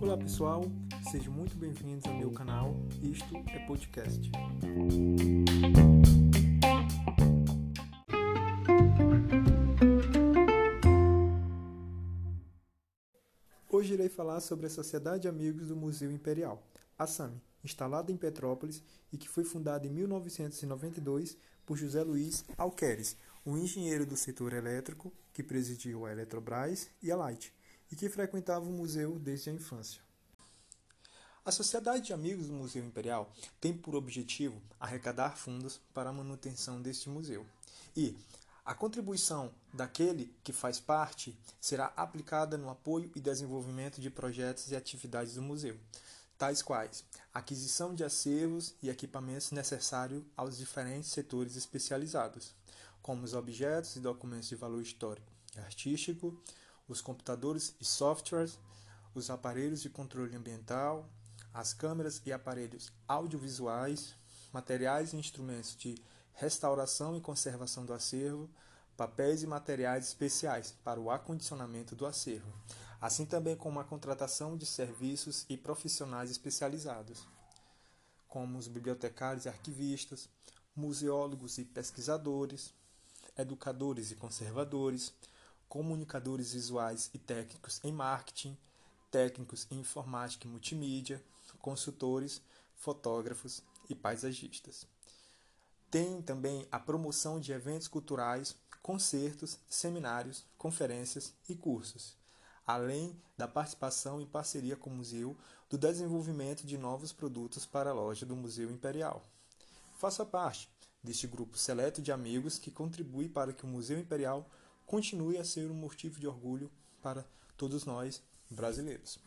Olá pessoal, sejam muito bem-vindos ao meu canal Isto é Podcast. Hoje irei falar sobre a Sociedade de Amigos do Museu Imperial, a SAMI, instalada em Petrópolis e que foi fundada em 1992 por José Luiz Alqueres, um engenheiro do setor elétrico que presidiu a Eletrobras e a Light e que frequentava o museu desde a infância. A Sociedade de Amigos do Museu Imperial tem por objetivo arrecadar fundos para a manutenção deste museu. E a contribuição daquele que faz parte será aplicada no apoio e desenvolvimento de projetos e atividades do museu, tais quais aquisição de acervos e equipamentos necessários aos diferentes setores especializados, como os objetos e documentos de valor histórico e artístico, os computadores e softwares, os aparelhos de controle ambiental, as câmeras e aparelhos audiovisuais, materiais e instrumentos de restauração e conservação do acervo, papéis e materiais especiais para o acondicionamento do acervo, assim também como a contratação de serviços e profissionais especializados, como os bibliotecários e arquivistas, museólogos e pesquisadores, educadores e conservadores, comunicadores visuais e técnicos em marketing, técnicos em informática e multimídia, consultores, fotógrafos e paisagistas. Tem também a promoção de eventos culturais, concertos, seminários, conferências e cursos, além da participação em parceria com o museu do desenvolvimento de novos produtos para a loja do Museu Imperial. Faça parte deste grupo seleto de amigos que contribui para que o Museu Imperial continue a ser um motivo de orgulho para todos nós brasileiros.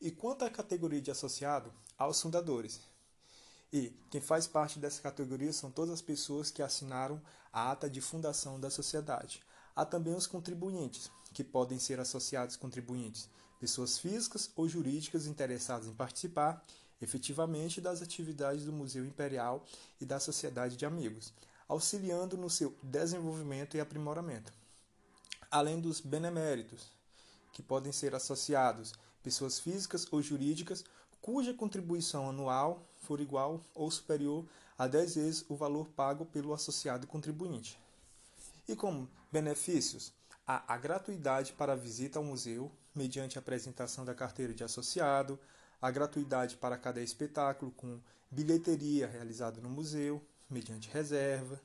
E quanto à categoria de associado, aos fundadores. E quem faz parte dessa categoria são todas as pessoas que assinaram a ata de fundação da sociedade. Há também os contribuintes, que podem ser associados contribuintes, pessoas físicas ou jurídicas interessadas em participar efetivamente das atividades do Museu Imperial e da Sociedade de Amigos, auxiliando no seu desenvolvimento e aprimoramento além dos beneméritos, que podem ser associados pessoas físicas ou jurídicas cuja contribuição anual for igual ou superior a 10 vezes o valor pago pelo associado contribuinte. E como benefícios, há a gratuidade para a visita ao museu, mediante a apresentação da carteira de associado, a gratuidade para cada espetáculo com bilheteria realizada no museu, mediante reserva,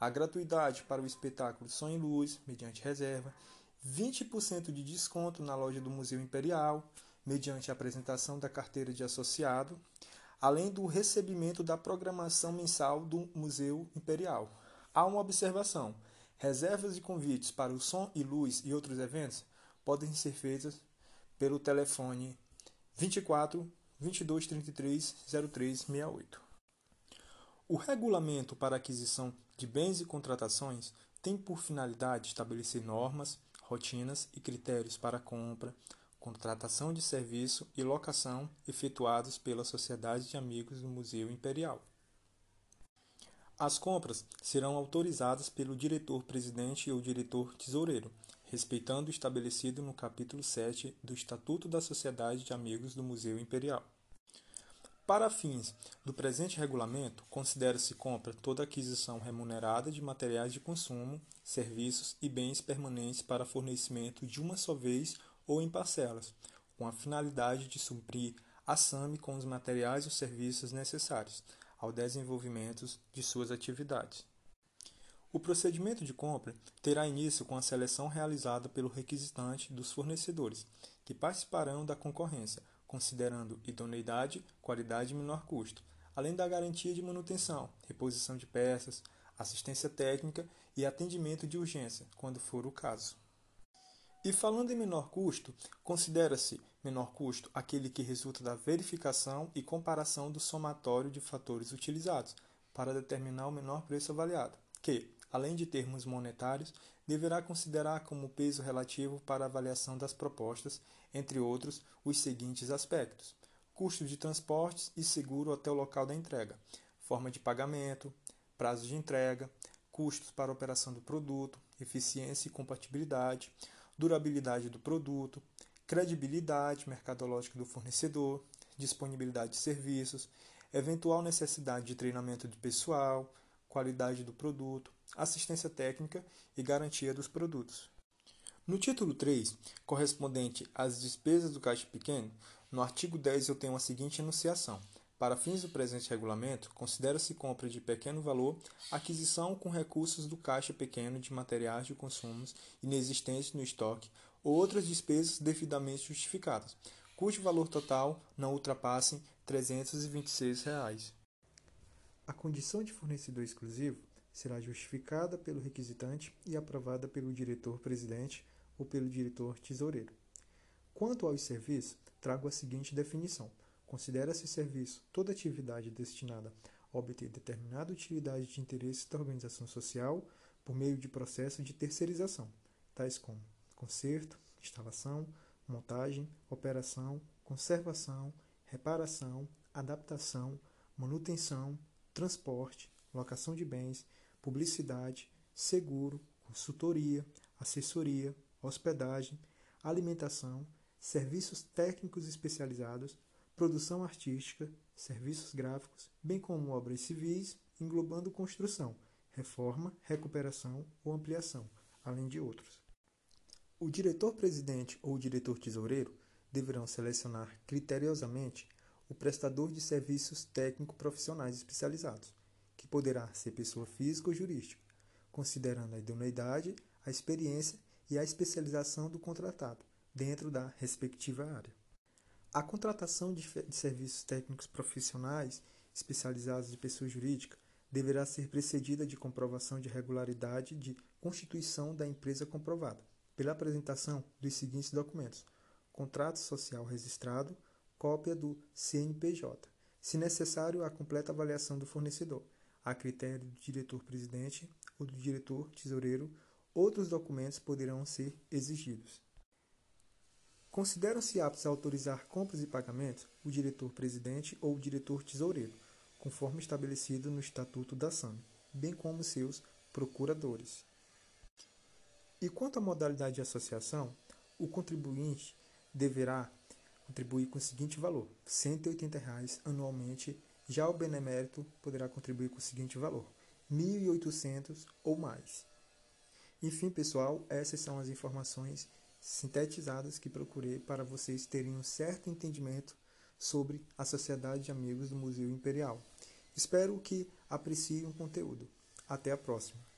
a gratuidade para o espetáculo Som em Luz, mediante reserva, 20% de desconto na loja do Museu Imperial, mediante a apresentação da carteira de associado, além do recebimento da programação mensal do Museu Imperial. Há uma observação: reservas de convites para o som e luz e outros eventos podem ser feitas pelo telefone 24 22 33 0368. O regulamento para aquisição de bens e contratações tem por finalidade estabelecer normas, rotinas e critérios para compra, contratação de serviço e locação efetuados pela Sociedade de Amigos do Museu Imperial. As compras serão autorizadas pelo diretor-presidente ou diretor-tesoureiro, respeitando o estabelecido no capítulo 7 do Estatuto da Sociedade de Amigos do Museu Imperial. Para fins do presente regulamento, considera-se compra toda aquisição remunerada de materiais de consumo, serviços e bens permanentes para fornecimento de uma só vez ou em parcelas, com a finalidade de suprir a SAMI com os materiais os serviços necessários ao desenvolvimento de suas atividades. O procedimento de compra terá início com a seleção realizada pelo requisitante dos fornecedores, que participarão da concorrência, considerando idoneidade, qualidade e menor custo, além da garantia de manutenção, reposição de peças, assistência técnica e atendimento de urgência, quando for o caso. E falando em menor custo, considera-se menor custo aquele que resulta da verificação e comparação do somatório de fatores utilizados para determinar o menor preço avaliado, que, além de termos monetários, deverá considerar como peso relativo para avaliação das propostas, entre outros, os seguintes aspectos: custo de transportes e seguro até o local da entrega, forma de pagamento, prazo de entrega, custos para operação do produto, eficiência e compatibilidade, durabilidade do produto, credibilidade mercadológica do fornecedor, disponibilidade de serviços, eventual necessidade de treinamento de pessoal, qualidade do produto, assistência técnica e garantia dos produtos. No título 3, correspondente às despesas do caixa pequeno, no artigo 10 eu tenho a seguinte enunciação: para fins do presente regulamento, considera-se compra de pequeno valor aquisição com recursos do caixa pequeno de materiais de consumos inexistentes no estoque ou outras despesas devidamente justificadas, cujo valor total não ultrapasse 326 reais. A condição de fornecedor exclusivo será justificada pelo requisitante e aprovada pelo diretor-presidente ou pelo diretor-tesoureiro. Quanto aos serviços, trago a seguinte definição Considera-se serviço toda atividade destinada a obter determinada utilidade de interesse da organização social por meio de processo de terceirização, tais como conserto, instalação, montagem, operação, conservação, reparação, adaptação, manutenção, transporte, locação de bens, publicidade, seguro, consultoria, assessoria, hospedagem, alimentação, serviços técnicos especializados, produção artística, serviços gráficos, bem como obras civis, englobando construção, reforma, recuperação ou ampliação, além de outros. O diretor-presidente ou diretor-tesoureiro deverão selecionar criteriosamente o prestador de serviços técnico-profissionais especializados, que poderá ser pessoa física ou jurídica, considerando a idoneidade, a experiência e a especialização do contratado dentro da respectiva área. A contratação de, de serviços técnicos profissionais especializados de pessoa jurídica deverá ser precedida de comprovação de regularidade de constituição da empresa comprovada, pela apresentação dos seguintes documentos: contrato social registrado, cópia do CNPJ, se necessário, a completa avaliação do fornecedor, a critério do diretor-presidente ou do diretor-tesoureiro, outros documentos poderão ser exigidos. Consideram-se aptos a autorizar compras e pagamentos o diretor-presidente ou o diretor-tesoureiro, conforme estabelecido no Estatuto da SAM, bem como seus procuradores. E quanto à modalidade de associação, o contribuinte deverá contribuir com o seguinte valor: 180 reais anualmente. Já o benemérito poderá contribuir com o seguinte valor: R$ 1.800 ou mais. Enfim, pessoal, essas são as informações sintetizadas que procurei para vocês terem um certo entendimento sobre a Sociedade de Amigos do Museu Imperial. Espero que apreciem o conteúdo. Até a próxima!